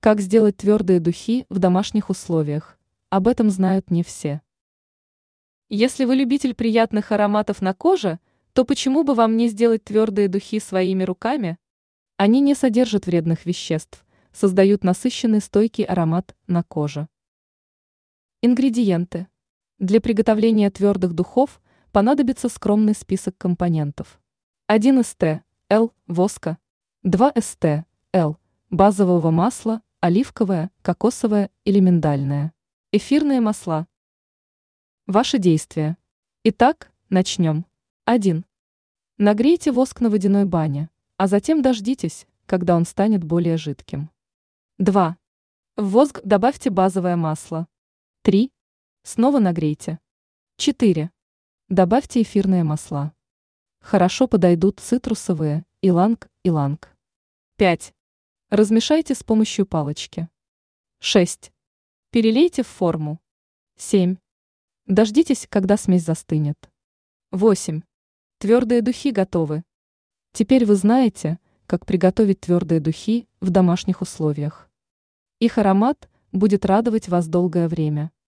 Как сделать твердые духи в домашних условиях? Об этом знают не все. Если вы любитель приятных ароматов на коже, то почему бы вам не сделать твердые духи своими руками? Они не содержат вредных веществ, создают насыщенный стойкий аромат на коже. Ингредиенты. Для приготовления твердых духов понадобится скромный список компонентов. 1 ст. Л. Воска. 2 ст. Л. Базового масла, оливковое, кокосовое или миндальное. Эфирные масла. Ваши действия. Итак, начнем. 1. Нагрейте воск на водяной бане, а затем дождитесь, когда он станет более жидким. 2. В воск добавьте базовое масло. 3. Снова нагрейте. 4. Добавьте эфирные масла. Хорошо подойдут цитрусовые, иланг-иланг. 5. Размешайте с помощью палочки. 6. Перелейте в форму. 7. Дождитесь, когда смесь застынет. 8. Твердые духи готовы. Теперь вы знаете, как приготовить твердые духи в домашних условиях. Их аромат будет радовать вас долгое время.